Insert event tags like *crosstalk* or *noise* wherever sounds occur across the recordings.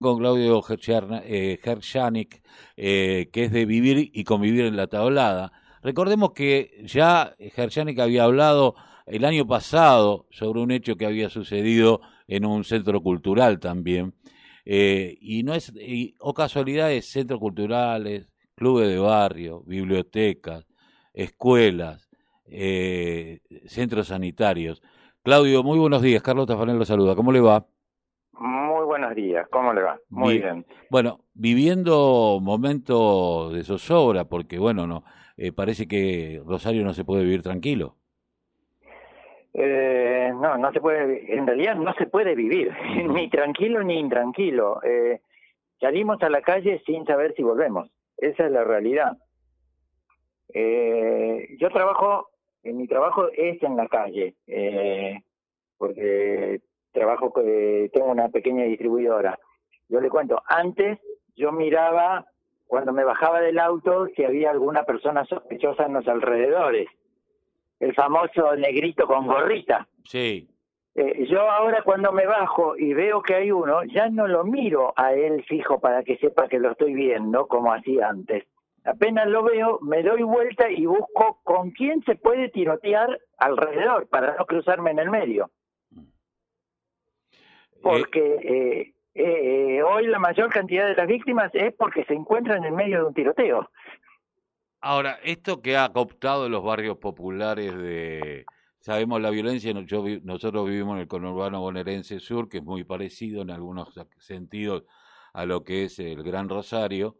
con Claudio Gershanik, eh, que es de vivir y convivir en la tablada. Recordemos que ya Gershanik había hablado el año pasado sobre un hecho que había sucedido en un centro cultural también. Eh, y no es, o casualidades, centros culturales, clubes de barrio, bibliotecas, escuelas, eh, centros sanitarios. Claudio, muy buenos días. Carlos Tafanel lo saluda. ¿Cómo le va? Muy buenos días. ¿Cómo le va? Muy bien. Bueno, viviendo momentos de zozobra, porque bueno, no eh, parece que Rosario no se puede vivir tranquilo. Eh, no, no se puede, en realidad no se puede vivir, *laughs* ni tranquilo ni intranquilo. Eh, salimos a la calle sin saber si volvemos. Esa es la realidad. Eh, yo trabajo, en mi trabajo es en la calle, eh, porque trabajo, tengo una pequeña distribuidora. Yo le cuento, antes yo miraba cuando me bajaba del auto si había alguna persona sospechosa en los alrededores el famoso negrito con gorrita. Sí. Eh, yo ahora cuando me bajo y veo que hay uno, ya no lo miro a él fijo para que sepa que lo estoy viendo, como hacía antes. Apenas lo veo, me doy vuelta y busco con quién se puede tirotear alrededor para no cruzarme en el medio. Porque eh, eh, hoy la mayor cantidad de las víctimas es porque se encuentran en medio de un tiroteo. Ahora, esto que ha cooptado los barrios populares de... Sabemos la violencia, nosotros vivimos en el conurbano bonaerense sur, que es muy parecido en algunos sentidos a lo que es el Gran Rosario,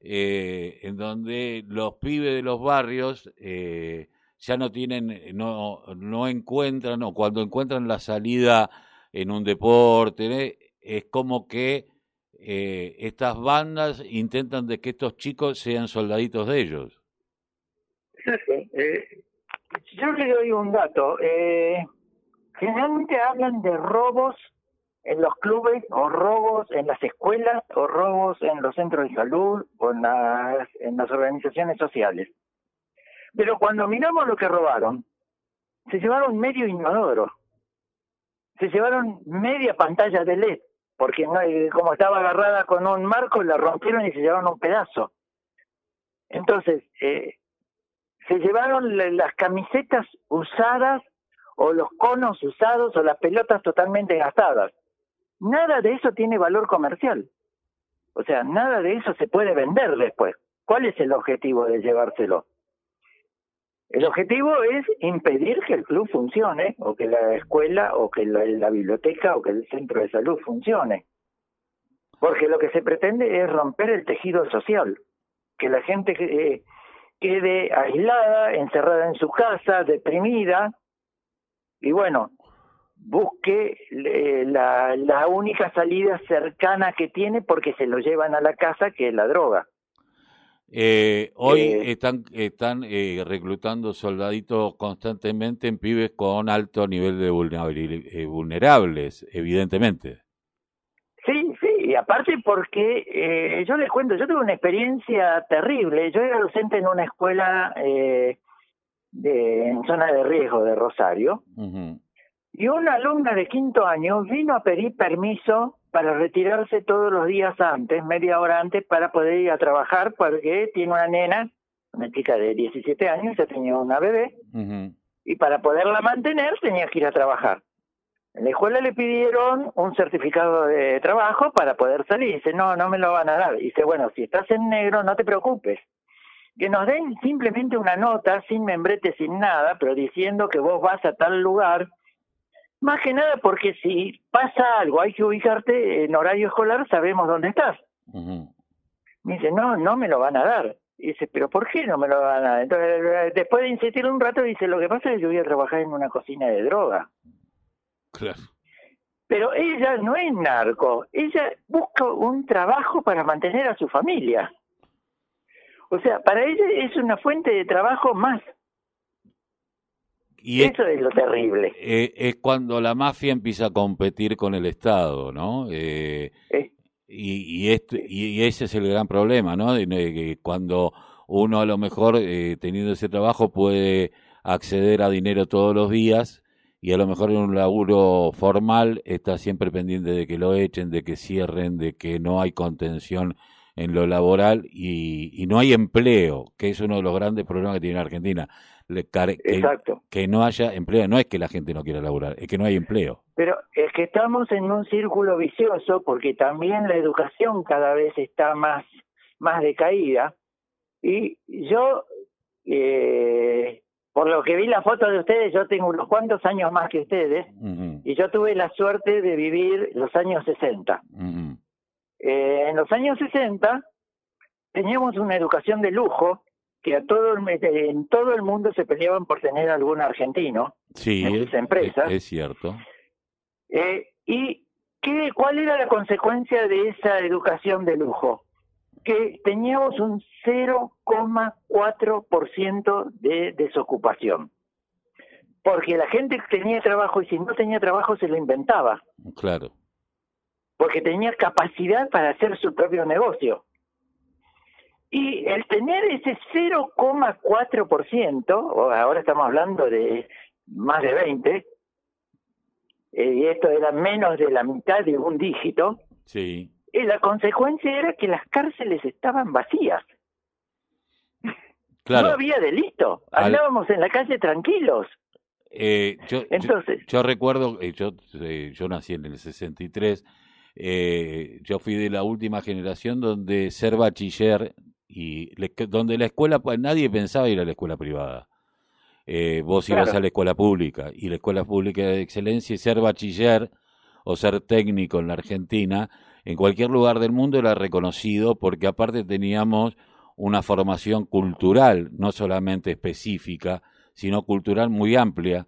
eh, en donde los pibes de los barrios eh, ya no tienen, no, no encuentran, o cuando encuentran la salida en un deporte, es como que eh, estas bandas intentan de que estos chicos sean soldaditos de ellos. Eh, yo le doy un dato. Eh, generalmente hablan de robos en los clubes o robos en las escuelas o robos en los centros de salud o en las, en las organizaciones sociales. Pero cuando miramos lo que robaron, se llevaron medio inodoro, se llevaron media pantalla de LED, porque eh, como estaba agarrada con un marco, la rompieron y se llevaron un pedazo. Entonces, eh, se llevaron las camisetas usadas o los conos usados o las pelotas totalmente gastadas. Nada de eso tiene valor comercial. O sea, nada de eso se puede vender después. ¿Cuál es el objetivo de llevárselo? El objetivo es impedir que el club funcione, o que la escuela, o que la, biblioteca, o que el centro de salud funcione. Porque lo que se pretende es romper el tejido social, que la gente eh, quede aislada, encerrada en su casa, deprimida, y bueno, busque la, la única salida cercana que tiene porque se lo llevan a la casa, que es la droga. Eh, hoy eh, están, están eh, reclutando soldaditos constantemente en pibes con alto nivel de vulnerables, evidentemente. Sí, sí, y aparte porque yo les cuento, yo tuve una experiencia terrible. Yo era docente en una escuela de, en zona de riesgo de Rosario. Y una alumna de quinto año vino a pedir permiso para retirarse todos los días antes, media hora antes, para poder ir a trabajar, porque tiene una nena, una chica de 17 años, ya tenía una bebé, y para poderla mantener tenía que ir a trabajar. En la escuela le pidieron un certificado de trabajo para poder salir. Dice, no, no me lo van a dar. Dice, bueno, si estás en negro, no te preocupes. Que nos den simplemente una nota, sin membrete, sin nada, pero diciendo que vos vas a tal lugar más que nada porque si pasa algo, hay que ubicarte en horario escolar, sabemos dónde estás. Me dice, no, no me lo van a dar. Y dice, pero ¿por qué no me lo van a dar? Entonces, después de insistir un rato, dice, lo que pasa es que yo voy a trabajar en una cocina de droga. Claro. Pero ella no es narco, ella busca un trabajo para mantener a su familia. O sea, para ella es una fuente de trabajo más. Y Eso es, lo terrible. Eh, es cuando la mafia empieza a competir con el Estado, ¿no? Eh, y, y, este, y, ese es el gran problema, ¿no? Cuando uno a lo mejor, eh, teniendo ese trabajo, puede acceder a dinero todos los días y a lo mejor en un laburo formal está siempre pendiente de que lo echen, de que cierren, de que no hay contención en lo laboral y, no hay empleo, que es uno de los grandes problemas que tiene Argentina. Que, Exacto. que no haya empleo, no es que la gente no quiera laborar, es que no hay empleo. Pero es que estamos en un círculo vicioso porque también la educación cada vez está más, más decaída y yo, eh, por lo que vi la foto de ustedes, yo tengo unos cuantos años más que ustedes y yo tuve la suerte de vivir los años 60. Eh, en los años 60 teníamos una educación de lujo que a todo el, en todo el mundo se peleaban por tener algún argentino sí, en sus empresas. Es, cierto. Eh, ¿Y qué, cuál era la consecuencia de esa educación de lujo? Que teníamos un 0,4% de desocupación. Porque la gente tenía trabajo y si no tenía trabajo se lo inventaba. Claro porque tenía capacidad para hacer su propio negocio. Y el tener ese 0,4%, ahora estamos hablando de más de 20, eh, y esto era menos de la mitad de un dígito, sí. y la consecuencia era que las cárceles estaban vacías. Claro. No había delito, andábamos en la calle tranquilos. Eh, yo, Entonces, yo, recuerdo, eh, yo, yo nací en el 63, eh, yo fui de la última generación donde ser bachiller y donde la escuela, pues nadie pensaba ir a la escuela privada. Eh, vos ibas a la escuela pública y la escuela pública de excelencia y ser bachiller o ser técnico en la Argentina, en cualquier lugar del mundo era reconocido porque aparte teníamos una formación cultural, no solamente específica, sino cultural muy amplia.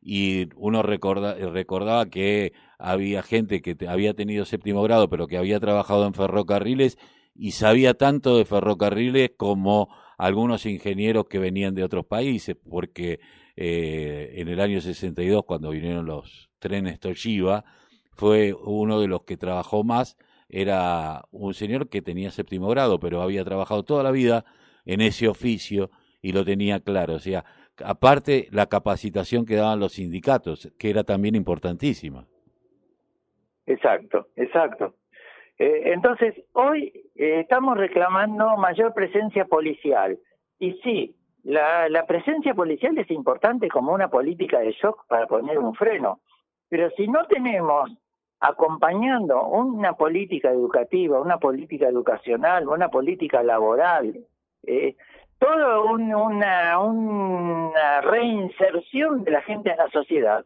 Y uno recorda, recordaba que había gente que había tenido séptimo grado, pero que había trabajado en ferrocarriles y sabía tanto de ferrocarriles como algunos ingenieros que venían de otros países, porque eh, en el año 62, cuando vinieron los trenes Toshiba, fue uno de los que trabajó más, era un señor que tenía séptimo grado, pero había trabajado toda la vida en ese oficio y lo tenía claro. O sea, aparte la capacitación que daban los sindicatos, que era también importantísima. Exacto, exacto. Eh, entonces, hoy eh, estamos reclamando mayor presencia policial. Y sí, la, presencia policial es importante como una política de shock para poner un freno. Pero si no tenemos acompañando una política educativa, una política educacional, una política laboral, eh, toda una, una reinserción de la gente en la sociedad,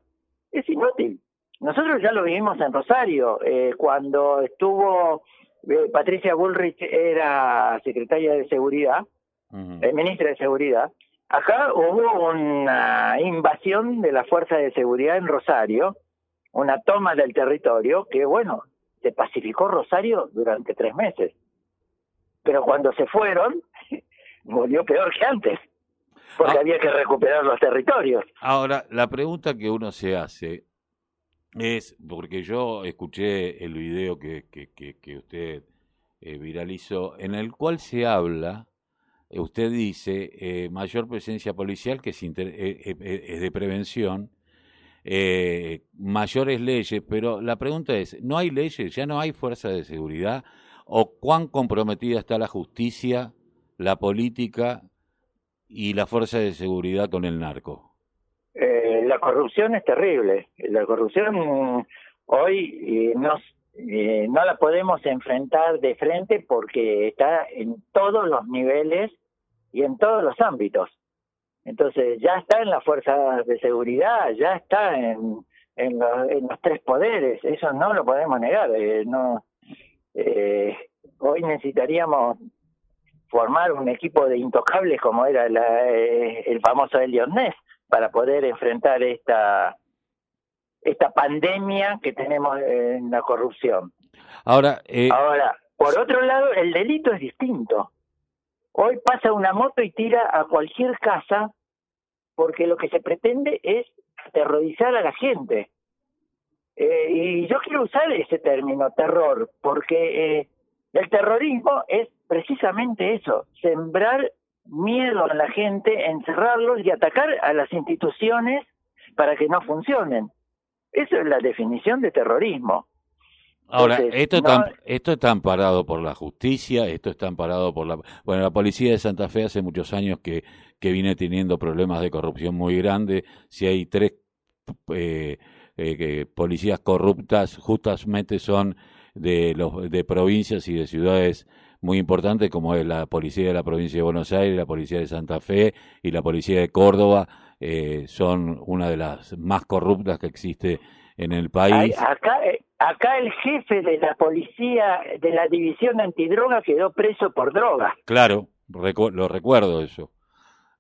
es inútil. Nosotros ya lo vivimos en Rosario, eh, cuando estuvo eh, Patricia Bullrich era secretaria de Seguridad, eh, ministra de Seguridad. Acá hubo una invasión de la Fuerza de Seguridad en Rosario, una toma del territorio que, bueno, se pacificó Rosario durante tres meses. Pero cuando se fueron, *laughs* murió peor que antes, porque ah. había que recuperar los territorios. Ahora, la pregunta que uno se hace es, porque yo escuché el video que, que, usted eh, viralizó, en el cual se habla, eh, usted dice, eh, mayor presencia policial que es, es de prevención, mayores leyes, pero la pregunta es, ¿no hay leyes? ¿Ya no hay fuerza de seguridad? ¿O cuán comprometida está la justicia, la política y la fuerza de seguridad con el narco? Eh, la corrupción es terrible. La corrupción hoy eh, eh, no la podemos enfrentar de frente porque está en todos los niveles y en todos los ámbitos. Entonces ya está en las fuerzas de seguridad, ya está en, en, los, tres poderes, eso no lo podemos negar. no, hoy necesitaríamos formar un equipo de intocables como era el famoso Elliot Ness para poder enfrentar esta esta pandemia que tenemos en la corrupción. Ahora, eh... ahora, por otro lado, el delito es distinto. Hoy pasa una moto y tira a cualquier casa porque lo que se pretende es aterrorizar a la gente. Eh, y yo quiero usar ese término, terror, porque eh, el terrorismo es precisamente eso, sembrar miedo a la gente, encerrarlos y atacar a las instituciones para que no funcionen. Eso es la definición de terrorismo. Ahora, esto, está, esto está amparado por la justicia, esto está amparado por la... Bueno, la policía de Santa Fe hace muchos años que, que viene teniendo problemas de corrupción muy grandes. Si hay tres eh, eh, policías corruptas, justamente son de, los, de provincias y de ciudades muy importantes, como es la policía de la provincia de Buenos Aires, la policía de Santa Fe y la policía de Córdoba. Eh, son una de las más corruptas que existe en el país. acá, eh, acá el jefe de la policía de la división antidroga quedó preso por droga. Claro, lo recuerdo eso.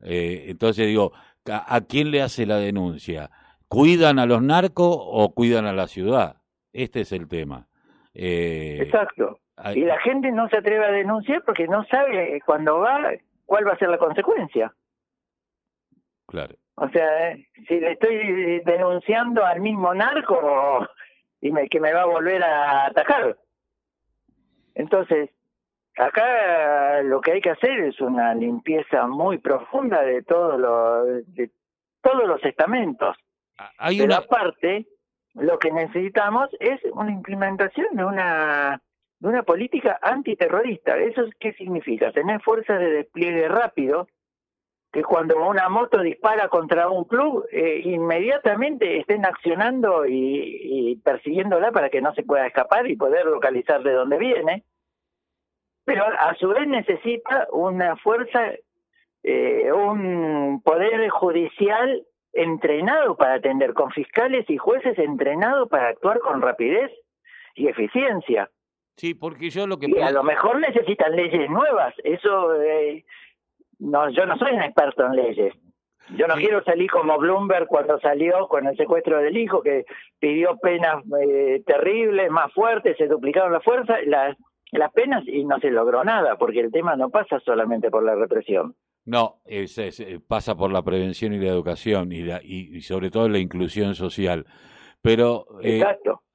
Eh, entonces digo, ¿a, quién le hace la denuncia? ¿Cuidan a los narcos o cuidan a la ciudad? Este es el tema. Eh, Exacto. Y la gente no se atreve a denunciar porque no sabe cuando va cuál va a ser la consecuencia. Claro. O sea, si le estoy denunciando al mismo narco y me, que me va a volver a atacar. Entonces, acá lo que hay que hacer es una limpieza muy profunda de todos los de todos los estamentos. Ah, hay Pero una... aparte, lo que necesitamos es una implementación de una de una política antiterrorista. ¿Eso qué significa? Tener fuerzas de despliegue rápido que cuando una moto dispara contra un club, eh, inmediatamente estén accionando y, persiguiéndola para que no se pueda escapar y poder localizar de dónde viene. Pero a su vez necesita una fuerza, eh, un poder judicial entrenado para atender, con fiscales y jueces entrenados para actuar con rapidez y eficiencia. Sí, porque yo lo que... Y a lo mejor necesitan leyes nuevas, eso... Eh, no, yo no soy un experto en leyes. Yo no quiero salir como Bloomberg cuando salió con el secuestro del hijo, que pidió penas eh, terribles, más fuertes, se duplicaron las fuerzas, las, las penas y no se logró nada, porque el tema no pasa solamente por la represión. No, es, eh, pasa por la prevención y la educación y, la, y, sobre todo la inclusión social. Pero eh,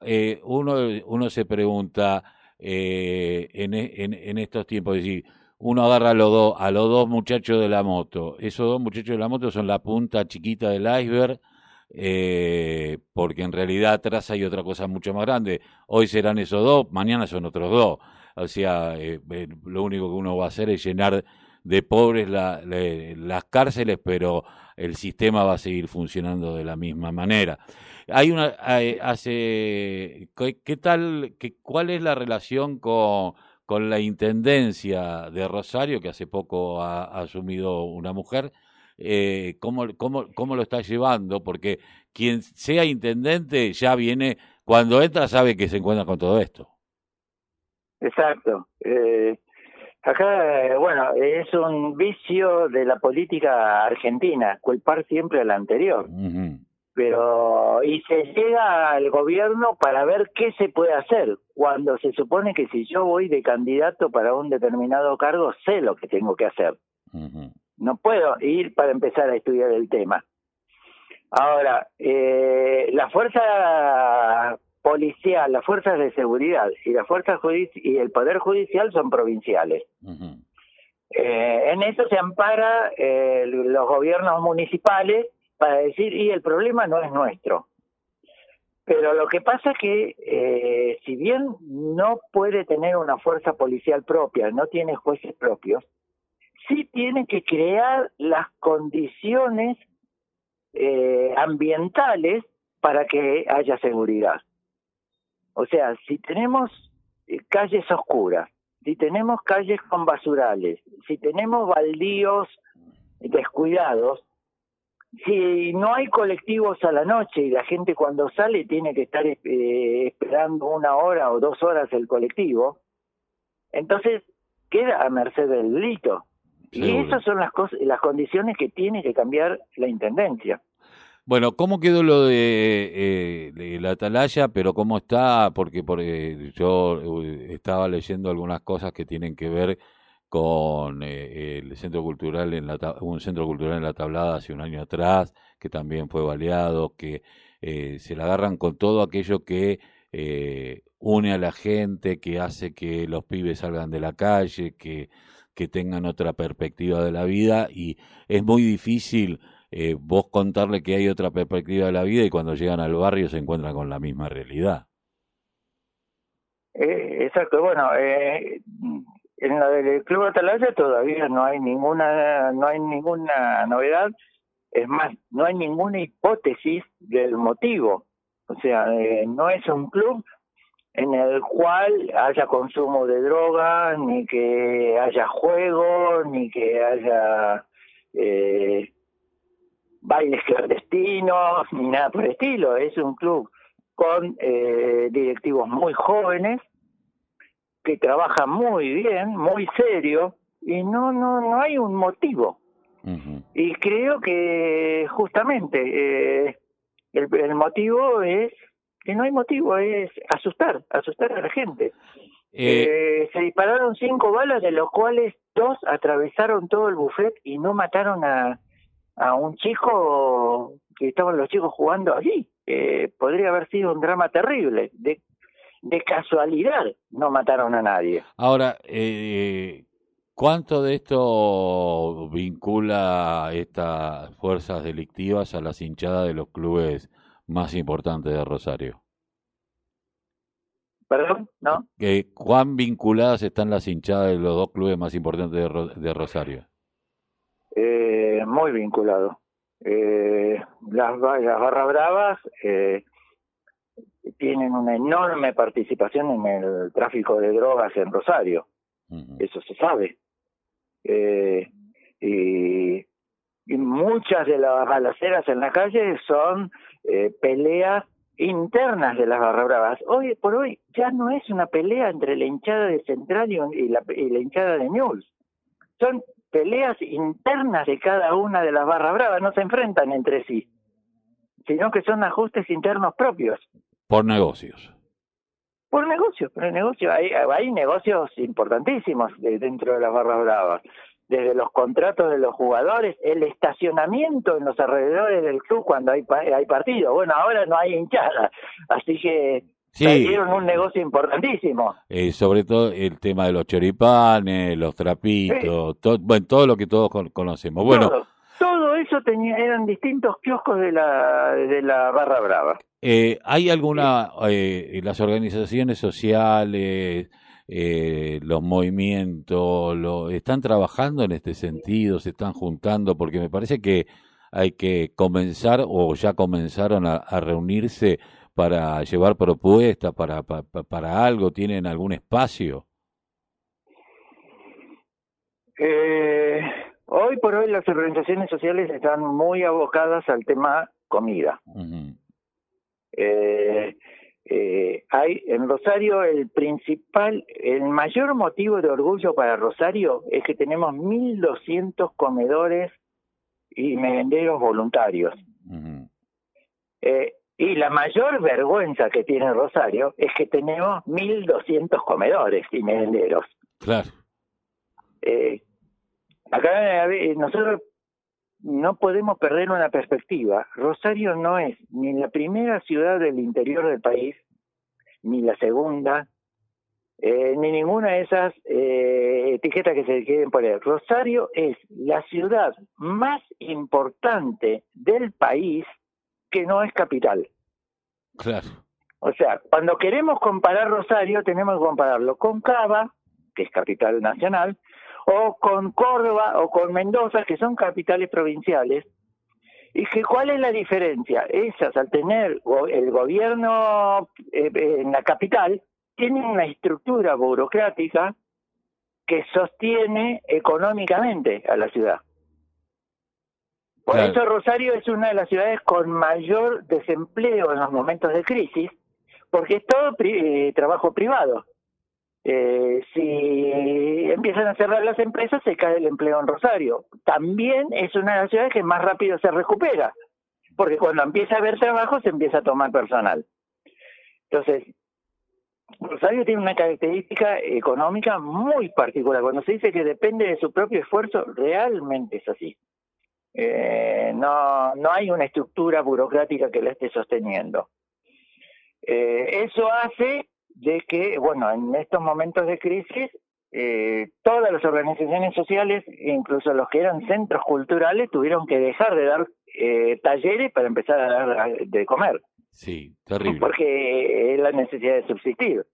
eh, uno, uno se pregunta en, en, en, estos tiempos, es decir, uno agarra a los dos, a los dos muchachos de la moto. Esos dos muchachos de la moto son la punta chiquita del iceberg, eh, porque en realidad atrás hay otra cosa mucho más grande. Hoy serán esos dos, mañana son otros dos. O sea, eh, eh, lo único que uno va a hacer es llenar de pobres las cárceles, pero el sistema va a seguir funcionando de la misma manera. Hay una, hace, ¿qué, tal, qué, cuál es la relación con con la intendencia de Rosario, que hace poco ha, asumido una mujer, eh, ¿cómo, cómo, cómo lo está llevando? Porque quien sea intendente ya viene, cuando entra sabe que se encuentra con todo esto. Exacto. Eh, acá, bueno, es un vicio de la política argentina, culpar siempre al anterior pero y se llega al gobierno para ver qué se puede hacer. Cuando se supone que si yo voy de candidato para un determinado cargo sé lo que tengo que hacer. No puedo ir para empezar a estudiar el tema. Ahora eh, la fuerza policial las fuerzas de seguridad y la fuerza y el poder judicial son provinciales. Eh, en eso se ampara eh, los gobiernos municipales para decir, y el problema no es nuestro. Pero lo que pasa es que, eh, si bien no puede tener una fuerza policial propia, no tiene jueces propios, sí tiene que crear las condiciones eh, ambientales para que haya seguridad. O sea, si tenemos eh, calles oscuras, si tenemos calles con basurales, si tenemos baldíos descuidados, si no hay colectivos a la noche y la gente cuando sale tiene que estar eh, esperando una hora o dos horas el colectivo, entonces queda a merced del delito. Y esas son las cosas, las condiciones que tiene que cambiar la intendencia. Bueno, ¿cómo quedó lo de, eh, la atalaya? Pero ¿cómo está? Porque, porque yo eh, estaba leyendo algunas cosas que tienen que ver con eh, el centro cultural en la un centro cultural en la tablada hace un año atrás que también fue baleado que eh, se la agarran con todo aquello que eh, une a la gente que hace que los pibes salgan de la calle que que tengan otra perspectiva de la vida y es muy difícil eh, vos contarle que hay otra perspectiva de la vida y cuando llegan al barrio se encuentran con la misma realidad. Eh, exacto, bueno, eh, en la del Club Atalaya todavía no hay ninguna, no hay ninguna novedad, es más, no hay ninguna hipótesis del motivo, o sea, eh, no es un club en el cual haya consumo de droga, ni que haya juego, ni que haya eh, bailes clandestinos, ni nada por el estilo. Es un club con eh, directivos muy jóvenes que trabajan muy bien, muy serio, y no, no, no hay un motivo. Y creo que justamente eh, el, el motivo es que no hay motivo, es asustar, asustar a la gente. Eh, eh, se dispararon cinco balas, de los cuales dos atravesaron todo el buffet y no mataron a, a un chico que estaban los chicos jugando allí. Podría haber sido un drama terrible. De, de casualidad no mataron a nadie. Ahora, eh, ¿cuánto de esto vincula estas fuerzas delictivas a las hinchadas de los clubes más importante de Rosario? ¿Perdón? ¿No? ¿Que, ¿Cuán vinculadas están las hinchadas de los dos clubes más importantes de, de Rosario? Eh, muy vinculado. Eh, las, las Bravas eh, tienen una enorme participación en el tráfico de drogas en Rosario. Eso se sabe. Eh, y, y muchas de las balaceras en la calle son eh, peleas internas de las barra bravas. Hoy por hoy ya no es una pelea entre la hinchada de Central y la, hinchada de News. Son peleas internas de cada una de las barra bravas, no se enfrentan entre sí, sino que son ajustes internos propios. Por negocios. Por negocios, por negocios. Hay, hay negocios importantísimos dentro de las barras bravas desde los contratos de los jugadores, el estacionamiento en los alrededores del club cuando hay, hay partido. Bueno, ahora no hay hinchada, así que sí. un negocio importantísimo. Eh, sobre todo el tema de los choripanes, los trapitos, todo, bueno, todo lo que todos conocemos. Bueno, todo, eso tenía, eran distintos kioscos de la, de la Barra Brava. Eh, ¿Hay alguna, eh, las organizaciones sociales, eh, los movimientos, lo, están trabajando en este sentido, se están juntando, porque me parece que hay que comenzar o ya comenzaron a, reunirse para llevar propuestas, para, para, para, algo, tienen algún espacio. Eh, hoy por hoy las organizaciones sociales están muy abocadas al tema comida. eh, eh, hay en Rosario el principal, el mayor motivo de orgullo para Rosario es que tenemos 1.200 comedores y merenderos voluntarios. eh, y la mayor vergüenza que tiene Rosario es que tenemos 1.200 comedores y merenderos. Claro. Eh, acá nosotros no podemos perder una perspectiva. Rosario no es ni la primera ciudad del interior del país, ni la segunda, eh, ni ninguna de esas eh, etiquetas que se quieren poner. Rosario es la ciudad más importante del país que no es capital. Claro. O sea, cuando queremos comparar Rosario, tenemos que compararlo con Cava, que es capital nacional, o con Córdoba o con Mendoza, que son capitales provinciales. ¿Y que cuál es la diferencia? Esas, al tener el gobierno eh, en la capital, tienen una estructura burocrática que sostiene económicamente a la ciudad. Por eso Rosario es una de las ciudades con mayor desempleo en los momentos de crisis, porque es todo eh, trabajo privado. Eh, si empiezan a cerrar las empresas, se cae el empleo en Rosario. También es una de las ciudades que más rápido se recupera, porque cuando empieza a haber trabajo, se empieza a tomar personal. Entonces, Rosario tiene una característica económica muy particular. Cuando se dice que depende de su propio esfuerzo, realmente es así. Eh, no, no hay una estructura burocrática que la esté sosteniendo. Eh, eso hace de que, bueno, en estos momentos de crisis eh, todas las organizaciones sociales, incluso los que eran centros culturales, tuvieron que dejar de dar eh, talleres para empezar a dar de comer. Sí, terrible. Porque es la necesidad de subsistir.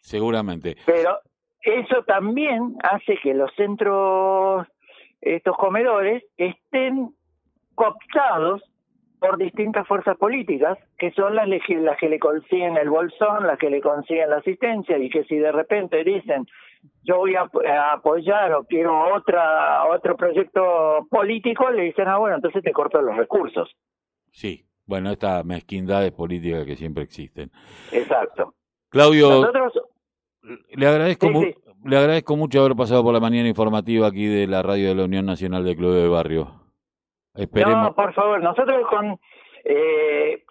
Seguramente. Pero eso también hace que los centros, estos comedores, estén cooptados por distintas fuerzas políticas, que son las, las que le consiguen el bolsón, las que le consiguen la asistencia, y que si de repente dicen, yo voy a, apoyar o quiero otra otro proyecto político, le dicen, ah, bueno, entonces te corto los recursos. Sí, bueno, estas mezquindades políticas que siempre existen. Exacto. Claudio, le agradezco le agradezco mucho haber pasado por la mañana informativa aquí de la radio de la Unión Nacional de Club de Barrio. Esperemos. No, por favor, nosotros con eh,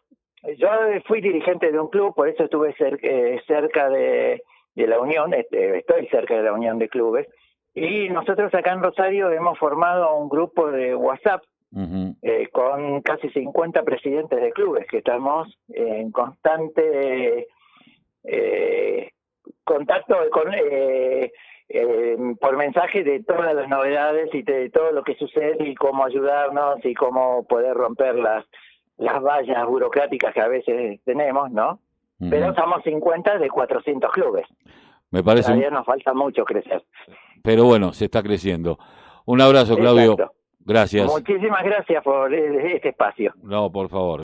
yo fui dirigente de un club, por eso estuve eh, cerca de, de la Unión, este, estoy cerca de la Unión de Clubes, y nosotros acá en Rosario hemos formado un grupo de WhatsApp eh, con casi 50 presidentes de clubes que estamos en constante eh, contacto con, eh, por mensaje de todas las novedades y de todo lo que sucede y cómo ayudarnos y cómo poder romper las, las vallas burocráticas que a veces tenemos, ¿no? Pero somos 50 de 400 clubes. Me parece. Todavía nos falta mucho crecer. Pero bueno, se está creciendo. Un abrazo, Claudio. Gracias. Muchísimas gracias por este espacio. No, por favor.